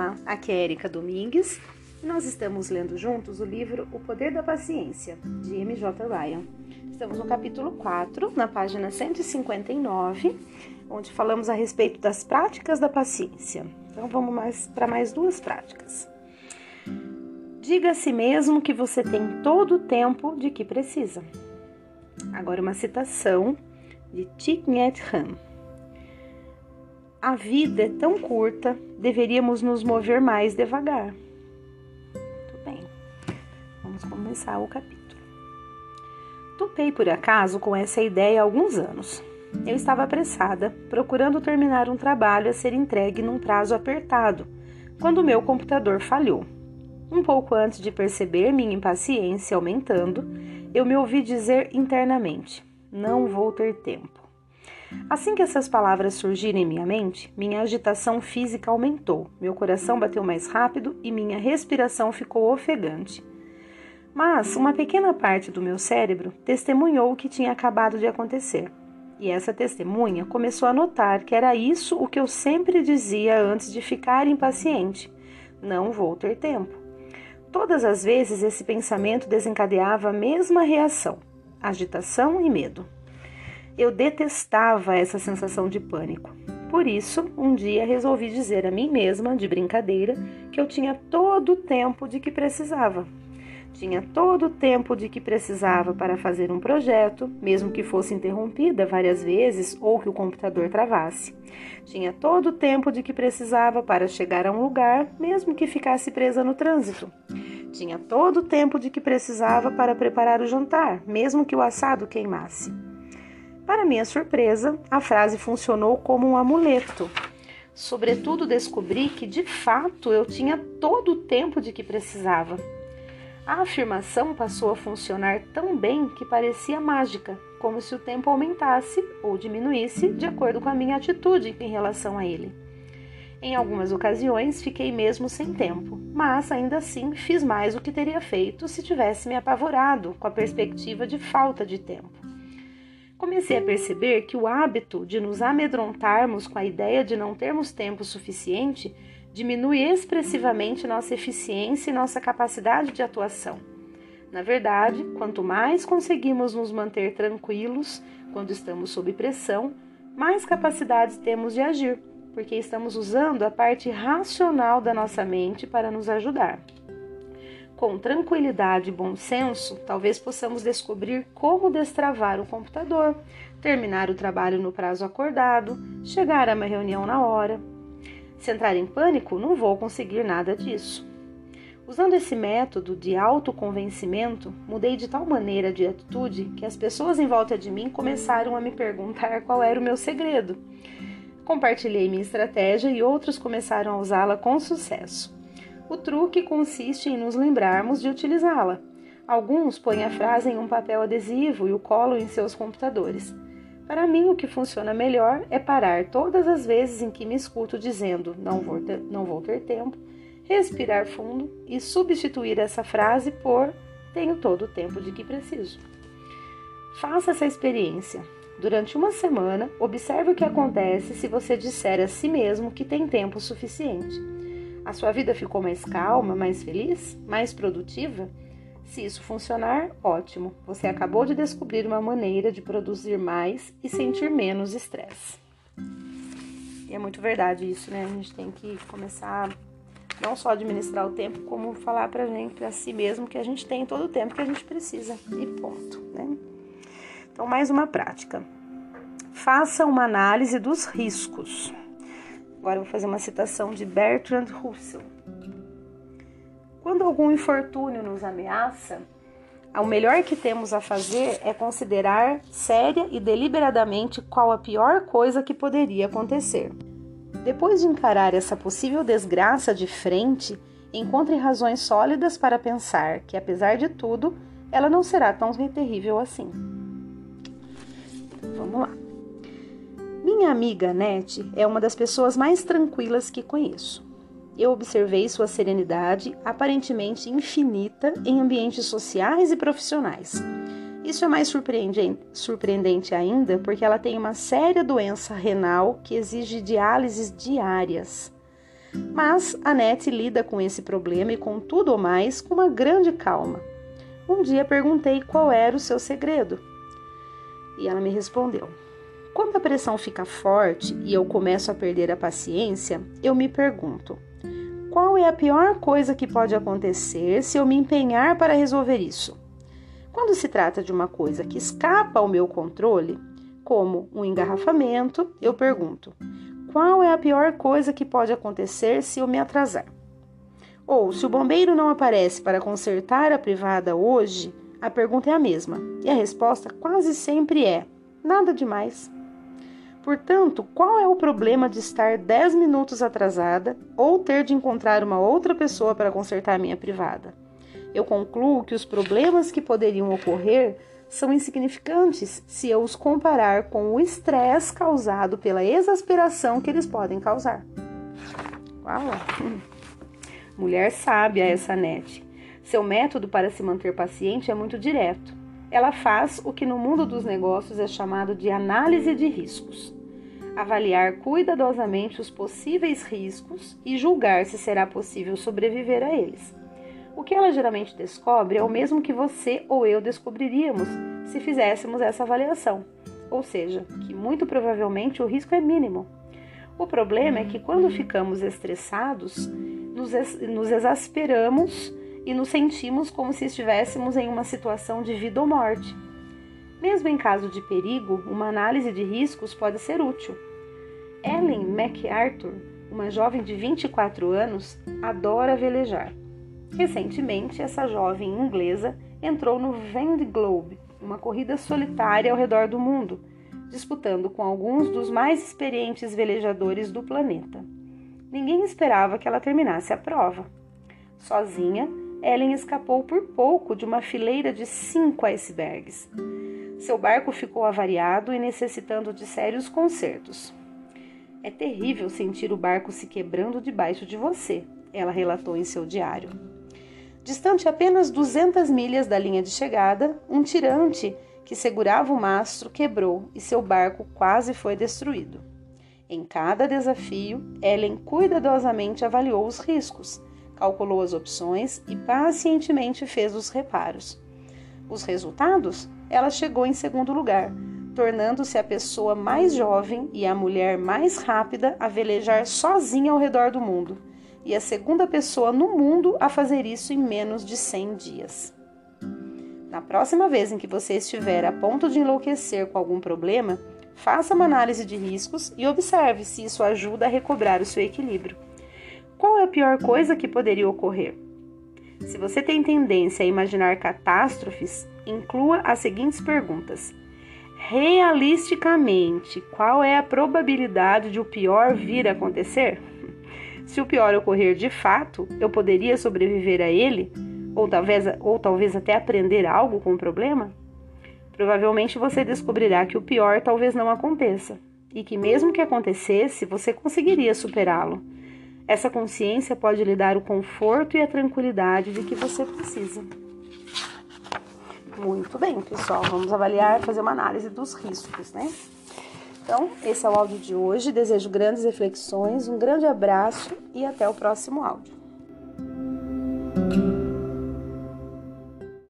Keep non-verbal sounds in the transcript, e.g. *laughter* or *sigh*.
Olá, aqui é Erika Domingues nós estamos lendo juntos o livro O Poder da Paciência, de M.J. Ryan. Estamos no capítulo 4, na página 159, onde falamos a respeito das práticas da paciência. Então vamos mais para mais duas práticas. Diga a si mesmo que você tem todo o tempo de que precisa. Agora uma citação de Thich Nhat Hanh. A vida é tão curta, deveríamos nos mover mais devagar. Muito bem, vamos começar o capítulo. Topei por acaso com essa ideia há alguns anos. Eu estava apressada, procurando terminar um trabalho a ser entregue num prazo apertado, quando meu computador falhou. Um pouco antes de perceber minha impaciência aumentando, eu me ouvi dizer internamente: Não vou ter tempo. Assim que essas palavras surgiram em minha mente, minha agitação física aumentou, meu coração bateu mais rápido e minha respiração ficou ofegante. Mas uma pequena parte do meu cérebro testemunhou o que tinha acabado de acontecer. E essa testemunha começou a notar que era isso o que eu sempre dizia antes de ficar impaciente: não vou ter tempo. Todas as vezes esse pensamento desencadeava a mesma reação: agitação e medo. Eu detestava essa sensação de pânico. Por isso, um dia resolvi dizer a mim mesma, de brincadeira, que eu tinha todo o tempo de que precisava. Tinha todo o tempo de que precisava para fazer um projeto, mesmo que fosse interrompida várias vezes ou que o computador travasse. Tinha todo o tempo de que precisava para chegar a um lugar, mesmo que ficasse presa no trânsito. Tinha todo o tempo de que precisava para preparar o jantar, mesmo que o assado queimasse. Para minha surpresa, a frase funcionou como um amuleto. Sobretudo, descobri que de fato eu tinha todo o tempo de que precisava. A afirmação passou a funcionar tão bem que parecia mágica, como se o tempo aumentasse ou diminuísse de acordo com a minha atitude em relação a ele. Em algumas ocasiões fiquei mesmo sem tempo, mas ainda assim fiz mais do que teria feito se tivesse me apavorado com a perspectiva de falta de tempo comecei a perceber que o hábito de nos amedrontarmos com a ideia de não termos tempo suficiente diminui expressivamente nossa eficiência e nossa capacidade de atuação. Na verdade, quanto mais conseguimos nos manter tranquilos quando estamos sob pressão, mais capacidade temos de agir, porque estamos usando a parte racional da nossa mente para nos ajudar. Com tranquilidade e bom senso, talvez possamos descobrir como destravar o computador, terminar o trabalho no prazo acordado, chegar a uma reunião na hora. Se entrar em pânico, não vou conseguir nada disso. Usando esse método de autoconvencimento, mudei de tal maneira de atitude que as pessoas em volta de mim começaram a me perguntar qual era o meu segredo. Compartilhei minha estratégia e outros começaram a usá-la com sucesso. O truque consiste em nos lembrarmos de utilizá-la. Alguns põem a frase em um papel adesivo e o colam em seus computadores. Para mim, o que funciona melhor é parar todas as vezes em que me escuto dizendo não vou ter, não vou ter tempo, respirar fundo e substituir essa frase por tenho todo o tempo de que preciso. Faça essa experiência. Durante uma semana, observe o que acontece se você disser a si mesmo que tem tempo suficiente. A sua vida ficou mais calma, mais feliz, mais produtiva? Se isso funcionar, ótimo. Você acabou de descobrir uma maneira de produzir mais e sentir menos estresse. E é muito verdade isso, né? A gente tem que começar não só administrar o tempo, como falar pra gente, pra si mesmo, que a gente tem todo o tempo que a gente precisa. E ponto, né? Então, mais uma prática. Faça uma análise dos riscos. Agora vou fazer uma citação de Bertrand Russell. Quando algum infortúnio nos ameaça, o melhor que temos a fazer é considerar séria e deliberadamente qual a pior coisa que poderia acontecer. Depois de encarar essa possível desgraça de frente, encontre razões sólidas para pensar que, apesar de tudo, ela não será tão terrível assim. Vamos lá. Minha amiga Nete é uma das pessoas mais tranquilas que conheço. Eu observei sua serenidade aparentemente infinita em ambientes sociais e profissionais. Isso é mais surpreendente ainda porque ela tem uma séria doença renal que exige diálises diárias. Mas a Nete lida com esse problema e com tudo ou mais com uma grande calma. Um dia perguntei qual era o seu segredo. E ela me respondeu: Quando a pressão fica forte e eu começo a perder a paciência, eu me pergunto: qual é a pior coisa que pode acontecer se eu me empenhar para resolver isso? Quando se trata de uma coisa que escapa ao meu controle, como um engarrafamento, eu pergunto: qual é a pior coisa que pode acontecer se eu me atrasar? Ou, se o bombeiro não aparece para consertar a privada hoje, a pergunta é a mesma e a resposta quase sempre é: nada demais. Portanto, qual é o problema de estar 10 minutos atrasada ou ter de encontrar uma outra pessoa para consertar a minha privada? Eu concluo que os problemas que poderiam ocorrer são insignificantes se eu os comparar com o estresse causado pela exasperação que eles podem causar. Uau! *laughs* Mulher sábia essa net. Seu método para se manter paciente é muito direto. Ela faz o que no mundo dos negócios é chamado de análise de riscos. Avaliar cuidadosamente os possíveis riscos e julgar se será possível sobreviver a eles. O que ela geralmente descobre é o mesmo que você ou eu descobriríamos se fizéssemos essa avaliação, ou seja, que muito provavelmente o risco é mínimo. O problema é que quando ficamos estressados, nos, nos exasperamos e nos sentimos como se estivéssemos em uma situação de vida ou morte. Mesmo em caso de perigo, uma análise de riscos pode ser útil. Ellen MacArthur, uma jovem de 24 anos, adora velejar. Recentemente, essa jovem inglesa entrou no Vendée Globe, uma corrida solitária ao redor do mundo, disputando com alguns dos mais experientes velejadores do planeta. Ninguém esperava que ela terminasse a prova. Sozinha, Ellen escapou por pouco de uma fileira de cinco icebergs. Seu barco ficou avariado e necessitando de sérios consertos. É terrível sentir o barco se quebrando debaixo de você, ela relatou em seu diário. Distante apenas 200 milhas da linha de chegada, um tirante que segurava o mastro quebrou e seu barco quase foi destruído. Em cada desafio, Ellen cuidadosamente avaliou os riscos, calculou as opções e pacientemente fez os reparos. Os resultados? Ela chegou em segundo lugar, tornando-se a pessoa mais jovem e a mulher mais rápida a velejar sozinha ao redor do mundo e a segunda pessoa no mundo a fazer isso em menos de 100 dias. Na próxima vez em que você estiver a ponto de enlouquecer com algum problema, faça uma análise de riscos e observe se isso ajuda a recobrar o seu equilíbrio. Qual é a pior coisa que poderia ocorrer? Se você tem tendência a imaginar catástrofes, inclua as seguintes perguntas: Realisticamente, qual é a probabilidade de o pior vir a acontecer? Se o pior ocorrer de fato, eu poderia sobreviver a ele? Ou talvez, ou talvez até aprender algo com o problema? Provavelmente você descobrirá que o pior talvez não aconteça e que, mesmo que acontecesse, você conseguiria superá-lo. Essa consciência pode lhe dar o conforto e a tranquilidade de que você precisa. Muito bem, pessoal. Vamos avaliar, fazer uma análise dos riscos, né? Então, esse é o áudio de hoje. Desejo grandes reflexões, um grande abraço e até o próximo áudio.